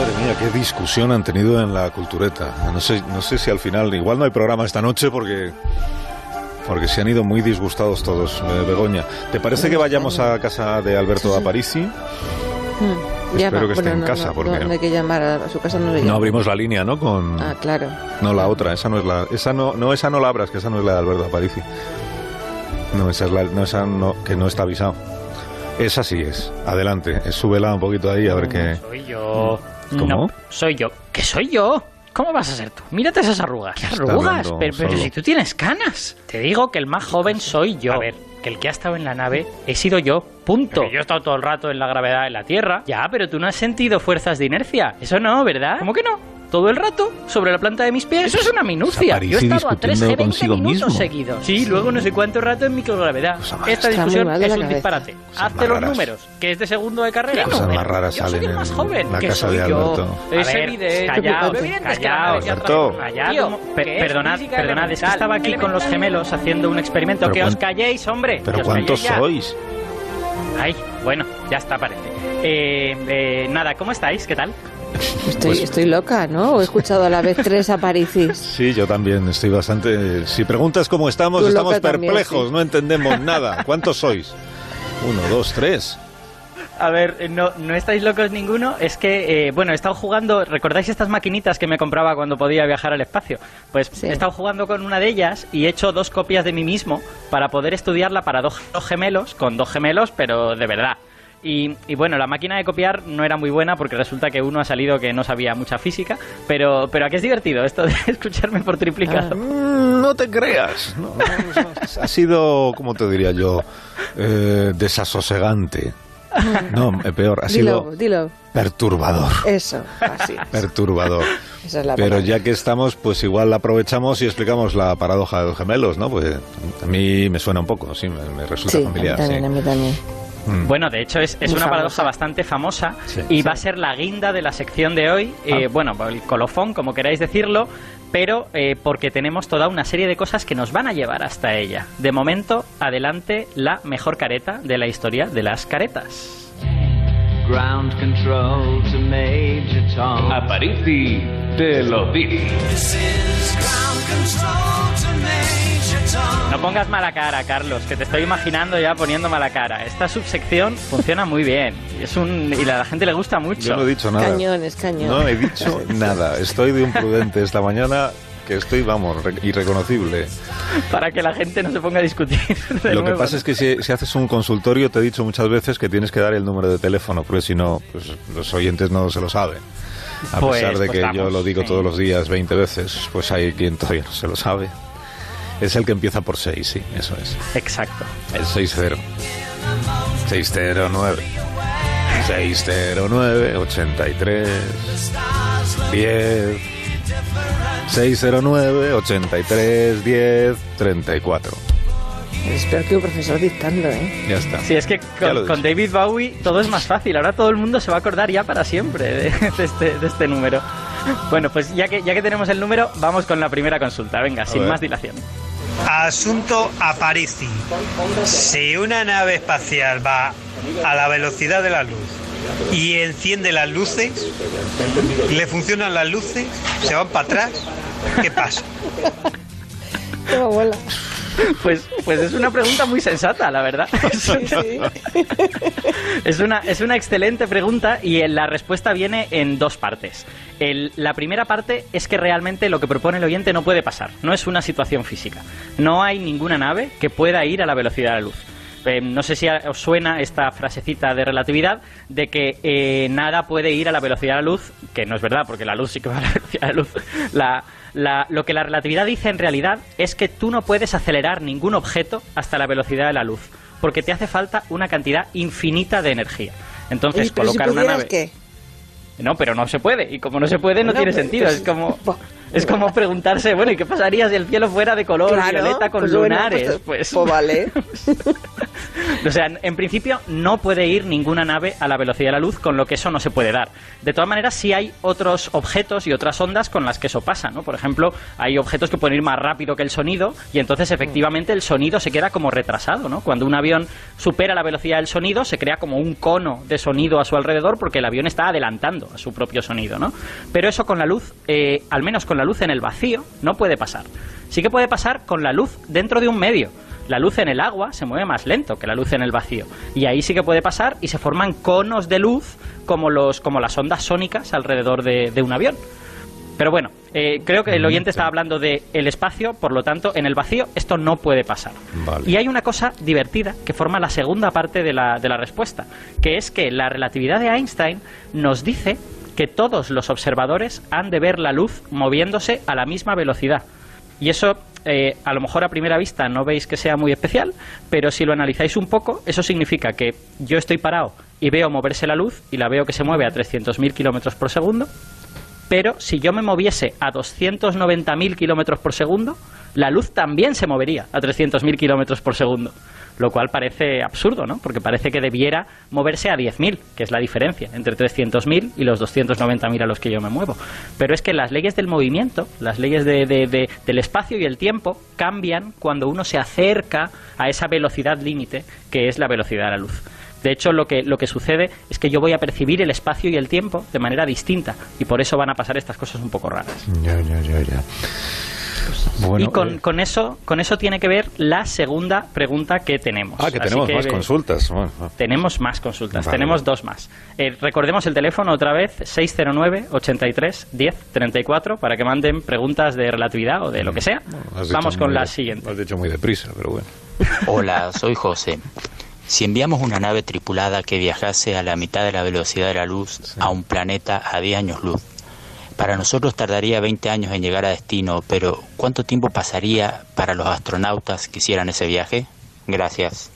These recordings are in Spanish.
Madre mía, qué discusión han tenido en la cultureta. No sé, no sé si al final, igual no hay programa esta noche porque porque se han ido muy disgustados todos, eh, Begoña. ¿Te parece que vayamos a casa de Alberto Aparici? Hmm. Espero que esté en casa, porque no, hay que llamar a su casa, no le No abrimos la línea, ¿no? Con... Ah, claro. No, la otra, esa no es la... Esa no, no, esa no la abras, que esa no es la de Alberto Aparici. No, esa es la... No, esa no, que no está avisado. Esa sí es. Adelante, eh, súbela un poquito ahí a ver qué... Soy yo. ¿Cómo? No, soy yo. ¿Qué soy yo? ¿Cómo vas a ser tú? Mírate esas arrugas. ¿Qué arrugas? Pero, pero si tú tienes canas. Te digo que el más joven soy yo. A ver, que el que ha estado en la nave he sido yo. Punto. yo he estado todo el rato en la gravedad de la Tierra. Ya, pero tú no has sentido fuerzas de inercia. Eso no, ¿verdad? ¿Cómo que no? Todo el rato sobre la planta de mis pies. Eso es una minucia. Yo he estado a 3 discutiendo G 20 consigo minutos mismo. seguidos. Sí, luego no sé cuánto rato en microgravedad. Esta discusión es un disparate. Hazte los números, que es de segundo de carrera. Cosas más raras yo soy el más en joven. la que casa soy de yo. Alberto. Es ver, evidente. evidente es Alberto. es perdonad, perdonad, es que estaba aquí con los gemelos haciendo un experimento. Que os calléis, hombre. Pero ¿cuántos sois? Ay, bueno, ya está, parece. Eh, eh, nada, ¿cómo estáis? ¿Qué tal? Estoy, Pues- estoy loca, ¿no? He escuchado a la vez tres aparicis. Sí, yo también estoy bastante... Si preguntas cómo estamos, Tú estamos también, perplejos, sí. no entendemos nada. ¿Cuántos sois? Uno, dos, tres. A ver, eh, no, no estáis locos ninguno. Es que, eh, bueno, he estado jugando. ¿Recordáis estas maquinitas que me compraba cuando podía viajar al espacio? Pues Sí. he estado jugando con una de ellas y he hecho dos copias de mí mismo para poder estudiarla para dos, dos gemelos, con dos gemelos, pero de verdad. Y, y bueno, la máquina de copiar no era muy buena porque resulta que uno ha salido que no sabía mucha física, pero, pero aquí es divertido esto de escucharme por triplicado. Mm, No te creas. No, ha sido, ¿cómo te diría yo? Eh, desasosegante. No, eh, peor, ha Dilo, sido dilo. perturbador. Eso, así. Perturbador. Esa es la Pero palabra. ya que estamos, pues igual la aprovechamos y explicamos la paradoja de los gemelos, ¿no? Pues a mí me suena un poco, sí, me, me resulta Sí, familiar. también, sí. a mí también. Mm. Bueno, de hecho es, es una paradoja famosa. bastante famosa Sí. y Sí. va a ser la guinda de la sección de hoy. eh, Ah. Bueno, el colofón, como queráis decirlo, pero eh, porque tenemos toda una serie de cosas que nos van a llevar hasta ella. De momento, adelante la mejor careta de la historia de las caretas. Ground control to Major Tom. Aparici te lo dice. No pongas mala cara, Carlos, que te estoy imaginando ya poniendo mala cara. Esta subsección funciona muy bien y, es un, y a la gente le gusta mucho. Yo no he dicho nada. Cañón, es cañón. No he dicho nada. Estoy de imprudente esta mañana que estoy, vamos, re- irreconocible. Para que la gente no se ponga a discutir. de Lo que nuevo, pasa es que si, si haces un consultorio, te he dicho muchas veces que tienes que dar el número de teléfono, porque si no, pues los oyentes no se lo saben. A Pues- pesar de pues que vamos, yo lo digo sí. todos los días 20 veces, pues hay quien todavía no se lo sabe. Es el que empieza por 6, sí, eso es. Exacto. El 6-0. 609. 609 83 10 609 83 10 34. Es peor que un profesor dictando, ¿eh? Ya está. Sí, es que con, con. David Bowie todo es más fácil. Ahora todo el mundo se va a acordar ya para siempre de, de este, de este número. Bueno, pues ya que, ya que tenemos el número, vamos con la primera consulta. Venga, sin ver. más dilación. Asunto Aparici. Si una nave espacial va a la velocidad de la luz y enciende las luces, le funcionan las luces, se van para atrás, ¿qué pasa? Pues, pues es una pregunta muy sensata, la verdad. Es una, es una excelente pregunta y la respuesta viene en dos partes. El- la primera parte es que realmente lo que propone el oyente no puede pasar, no es una situación física. No hay ninguna nave que pueda ir a la velocidad de la luz. Eh, no sé si os suena esta frasecita de relatividad de que eh, nada puede ir a la velocidad de la luz, que no es verdad, porque la luz sí que va a la velocidad de la luz. La- la- lo que la relatividad dice en realidad es que tú no puedes acelerar ningún objeto hasta la velocidad de la luz, porque te hace falta una cantidad infinita de energía. Entonces, Oye, pero si colocar una nave... ¿qué? No, pero no se puede. Y como no se puede, no tiene pues- sentido. pues- es como es como preguntarse, bueno, ¿y qué pasaría si el cielo fuera de color Claro, violeta con pues bueno, lunares? pues- Pues, pues vale. O sea, en principio no puede ir ninguna nave a la velocidad de la luz, con lo que eso no se puede dar. De todas maneras, sí hay otros objetos y otras ondas con las que eso pasa, ¿no? Por ejemplo, hay objetos que pueden ir más rápido que el sonido y entonces efectivamente el sonido se queda como retrasado, ¿no? Cuando un avión supera la velocidad del sonido, se crea como un cono de sonido a su alrededor porque el avión está adelantando a su propio sonido, ¿no? Pero eso con la luz, eh, al menos con la luz en el vacío, no puede pasar. Sí que puede pasar con la luz dentro de un medio la luz en el agua se mueve más lento que la luz en el vacío. Y ahí sí que puede pasar y se forman conos de luz como, los, como las ondas sónicas alrededor de, de un avión. Pero bueno, eh, creo que el oyente estaba hablando de el espacio, por lo tanto, en el vacío esto no puede pasar. Vale. Y hay una cosa divertida que forma la segunda parte de la, de la respuesta, que es que la relatividad de Einstein nos dice que todos los observadores han de ver la luz moviéndose a la misma velocidad. Y eso, eh, a lo mejor a primera vista no veis que sea muy especial, pero si lo analizáis un poco, eso significa que yo estoy parado y veo moverse la luz y la veo que se mueve a 300.000 kilómetros por segundo, pero si yo me moviese a 290.000 kilómetros por segundo, la luz también se movería a 300.000 kilómetros por segundo. Lo cual parece absurdo, ¿no? Porque parece que debiera moverse a 10.000, que es la diferencia entre 300.000 y los 290.000 a los que yo me muevo. Pero es que las leyes del movimiento, las leyes de- de- de- del espacio y el tiempo cambian cuando uno se acerca a esa velocidad límite que es la velocidad de la luz. De hecho, lo que, lo que sucede es que yo voy a percibir el espacio y el tiempo de manera distinta y por eso van a pasar estas cosas un poco raras. Ya, ya, ya, ya. Bueno, y con, eh, con eso con eso tiene que ver la segunda pregunta que tenemos. ah, que Así tenemos que, más consultas. Bueno, ah. Tenemos más consultas, Vale, tenemos dos más. Eh, recordemos el teléfono otra vez, 609 83 10 34, para que manden preguntas de relatividad o de lo que sea. Has dicho Vamos con la de- siguiente. Lo has dicho muy deprisa, pero bueno. Hola, soy José. Si enviamos una nave tripulada que viajase a la mitad de la velocidad de la luz a un planeta a 10 años luz, para nosotros tardaría 20 años en llegar a destino, pero ¿cuánto tiempo pasaría para los astronautas que hicieran ese viaje? Gracias.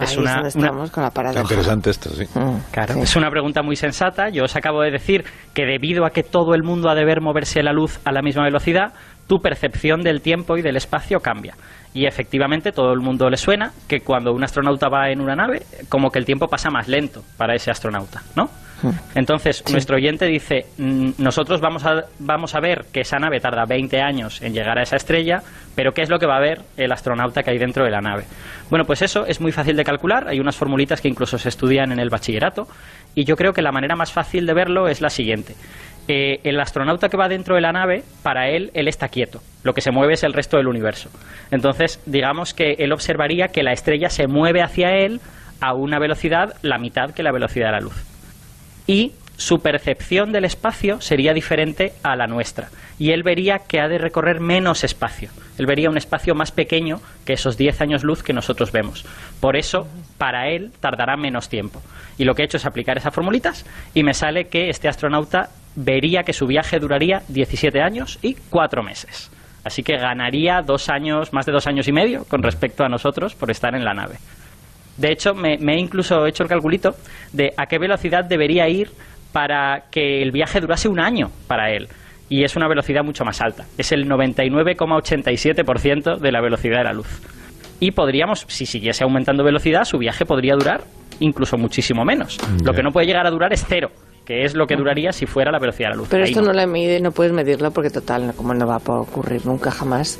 Es una- es donde una- estamos con la Está paradoja. interesante esto, sí. Mm, Claro, sí. es una pregunta muy sensata. Yo os acabo de decir que debido a que todo el mundo ha de ver moverse la luz a la misma velocidad, tu percepción del tiempo y del espacio cambia. Y efectivamente todo el mundo le suena que cuando un astronauta va en una nave, como que el tiempo pasa más lento para ese astronauta, ¿no? Entonces, nuestro oyente dice, "Mm, nosotros vamos a, vamos a ver que esa nave tarda 20 años en llegar a esa estrella, pero ¿qué es lo que va a ver el astronauta que hay dentro de la nave? Bueno, pues eso es muy fácil de calcular, hay unas formulitas que incluso se estudian en el bachillerato, y yo creo que la manera más fácil de verlo es la siguiente. Eh, el astronauta que va dentro de la nave, para él, él está quieto. Lo que se mueve es el resto del universo. Entonces, digamos que él observaría que la estrella se mueve hacia él a una velocidad la mitad que la velocidad de la luz y su percepción del espacio sería diferente a la nuestra. Y él vería que ha de recorrer menos espacio. Él vería un espacio más pequeño que esos 10 años luz que nosotros vemos. Por eso, para él, tardará menos tiempo. Y lo que he hecho es aplicar esas formulitas y me sale que este astronauta vería que su viaje duraría 17 años y 4 meses. Así que ganaría dos años, más de dos años y medio con respecto a nosotros por estar en la nave. De hecho, me, me he incluso hecho el calculito de a qué velocidad debería ir para que el viaje durase un año para él. Y es una velocidad mucho más alta. Es el 99,87% de la velocidad de la luz. Y podríamos, si siguiese aumentando velocidad, su viaje podría durar incluso muchísimo menos. Lo que no puede llegar a durar es cero, que es lo que duraría si fuera la velocidad de la luz. Pero Ahí esto no. no la mide, no puedes medirlo porque total, como no va a ocurrir nunca jamás.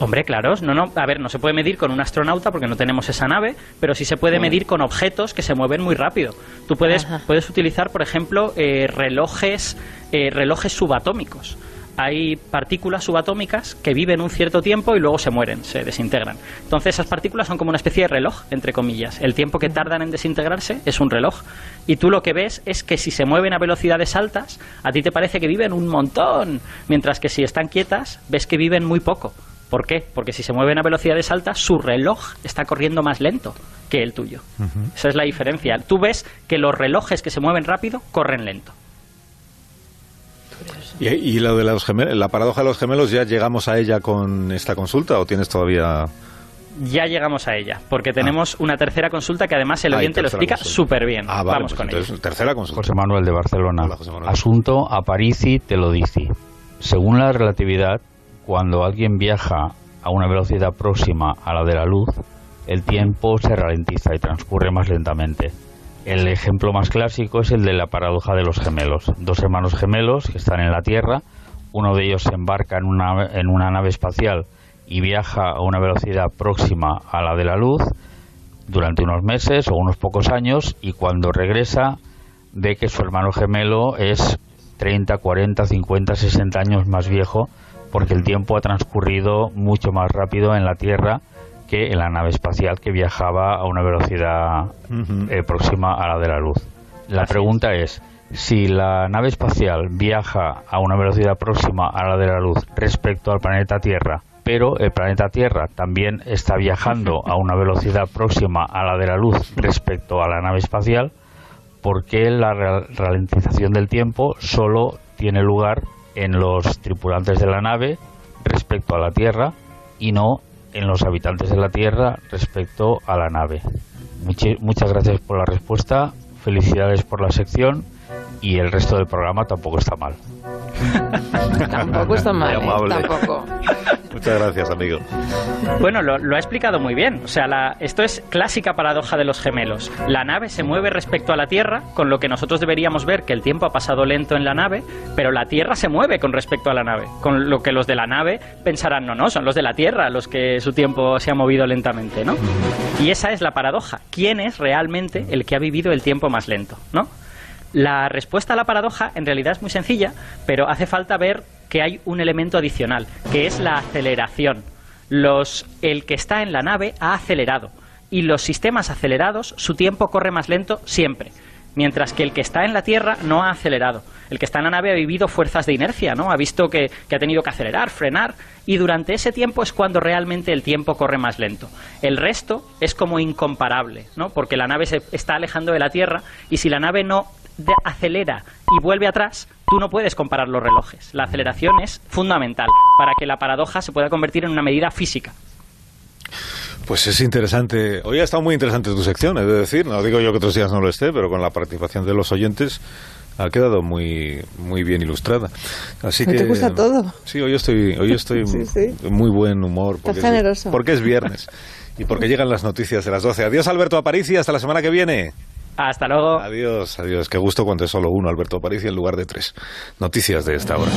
Hombre, claro, no, no, a ver, no se puede medir con un astronauta porque no tenemos esa nave, pero sí se puede medir con objetos que se mueven muy rápido. Tú puedes, Ajá. puedes utilizar, por ejemplo, eh, relojes, eh, relojes subatómicos. Hay partículas subatómicas que viven un cierto tiempo y luego se mueren, se desintegran. Entonces esas partículas son como una especie de reloj, entre comillas. El tiempo que tardan en desintegrarse es un reloj. Y tú lo que ves es que si se mueven a velocidades altas, a ti te parece que viven un montón, mientras que si están quietas, ves que viven muy poco. ¿Por qué? Porque si se mueven a velocidades altas, su reloj está corriendo más lento que el tuyo. Esa es la diferencia. Tú ves que los relojes que se mueven rápido corren lento. ¿Y, y lo de los gemelos, la paradoja de los gemelos, ya llegamos a ella con esta consulta o tienes todavía...? Ya llegamos a ella, porque tenemos una tercera consulta que además el Ah, oyente lo explica súper bien. Ah, vale, Vamos pues con entonces, ella. tercera consulta. José Manuel de Barcelona. Hola, José Manuel. Asunto Aparici te lo dice. Según la relatividad, cuando alguien viaja a una velocidad próxima a la de la luz, el tiempo se ralentiza y transcurre más lentamente. El ejemplo más clásico es el de la paradoja de los gemelos. Dos hermanos gemelos que están en la Tierra, uno de ellos se embarca en una, en una nave espacial y viaja a una velocidad próxima a la de la luz durante unos meses o unos pocos años y cuando regresa ve que su hermano gemelo es 30, 40, 50, 60 años más viejo porque el tiempo ha transcurrido mucho más rápido en la Tierra que en la nave espacial que viajaba a una velocidad eh, próxima a la de la luz. La pregunta es, si la nave espacial viaja a una velocidad próxima a la de la luz respecto al planeta Tierra, pero el planeta Tierra también está viajando a una velocidad próxima a la de la luz respecto a la nave espacial, ¿por qué la ralentización del tiempo solo tiene lugar en los tripulantes de la nave respecto a la Tierra y no en los habitantes de la Tierra respecto a la nave. muchas gracias por la respuesta, felicidades por la sección y el resto del programa tampoco está mal. Tampoco está mal, ¿eh? tampoco. Muchas gracias, amigo. Bueno, lo, ha explicado muy bien. O sea, esto es clásica paradoja de los gemelos. La nave se mueve respecto a la Tierra, con lo que nosotros deberíamos ver que el tiempo ha pasado lento en la nave, pero la Tierra se mueve con respecto a la nave. Con lo que los de la nave pensarán, no, no, son los de la Tierra los que su tiempo se ha movido lentamente, ¿no? Y esa es la paradoja. ¿Quién es realmente el que ha vivido el tiempo más lento, ¿no? La respuesta a la paradoja en realidad es muy sencilla, pero hace falta ver que hay un elemento adicional, que es la aceleración. Los, el que está en la nave ha acelerado y los sistemas acelerados, su tiempo corre más lento siempre mientras que el que está en la Tierra no ha acelerado. El que está en la nave ha vivido fuerzas de inercia, ¿no? Ha visto que, que, ha tenido que acelerar, frenar, y durante ese tiempo es cuando realmente el tiempo corre más lento. El resto es como incomparable, ¿no? Porque la nave se está alejando de la Tierra y si la nave no acelera y vuelve atrás, tú no puedes comparar los relojes. La aceleración es fundamental para que la paradoja se pueda convertir en una medida física. Pues es interesante. Hoy ha estado muy interesante tu sección, es decir, no digo yo que otros días no lo esté, pero con la participación de los oyentes ha quedado muy muy bien ilustrada. Así que te gusta todo. Sí, hoy estoy hoy estoy muy buen humor porque generoso. Es, porque es viernes y porque llegan las noticias de las 12. Adiós Alberto Aparici, hasta la semana que viene. Hasta luego. Adiós, adiós. Qué gusto cuando es solo uno, Alberto Aparici, en lugar de tres. Noticias de esta hora.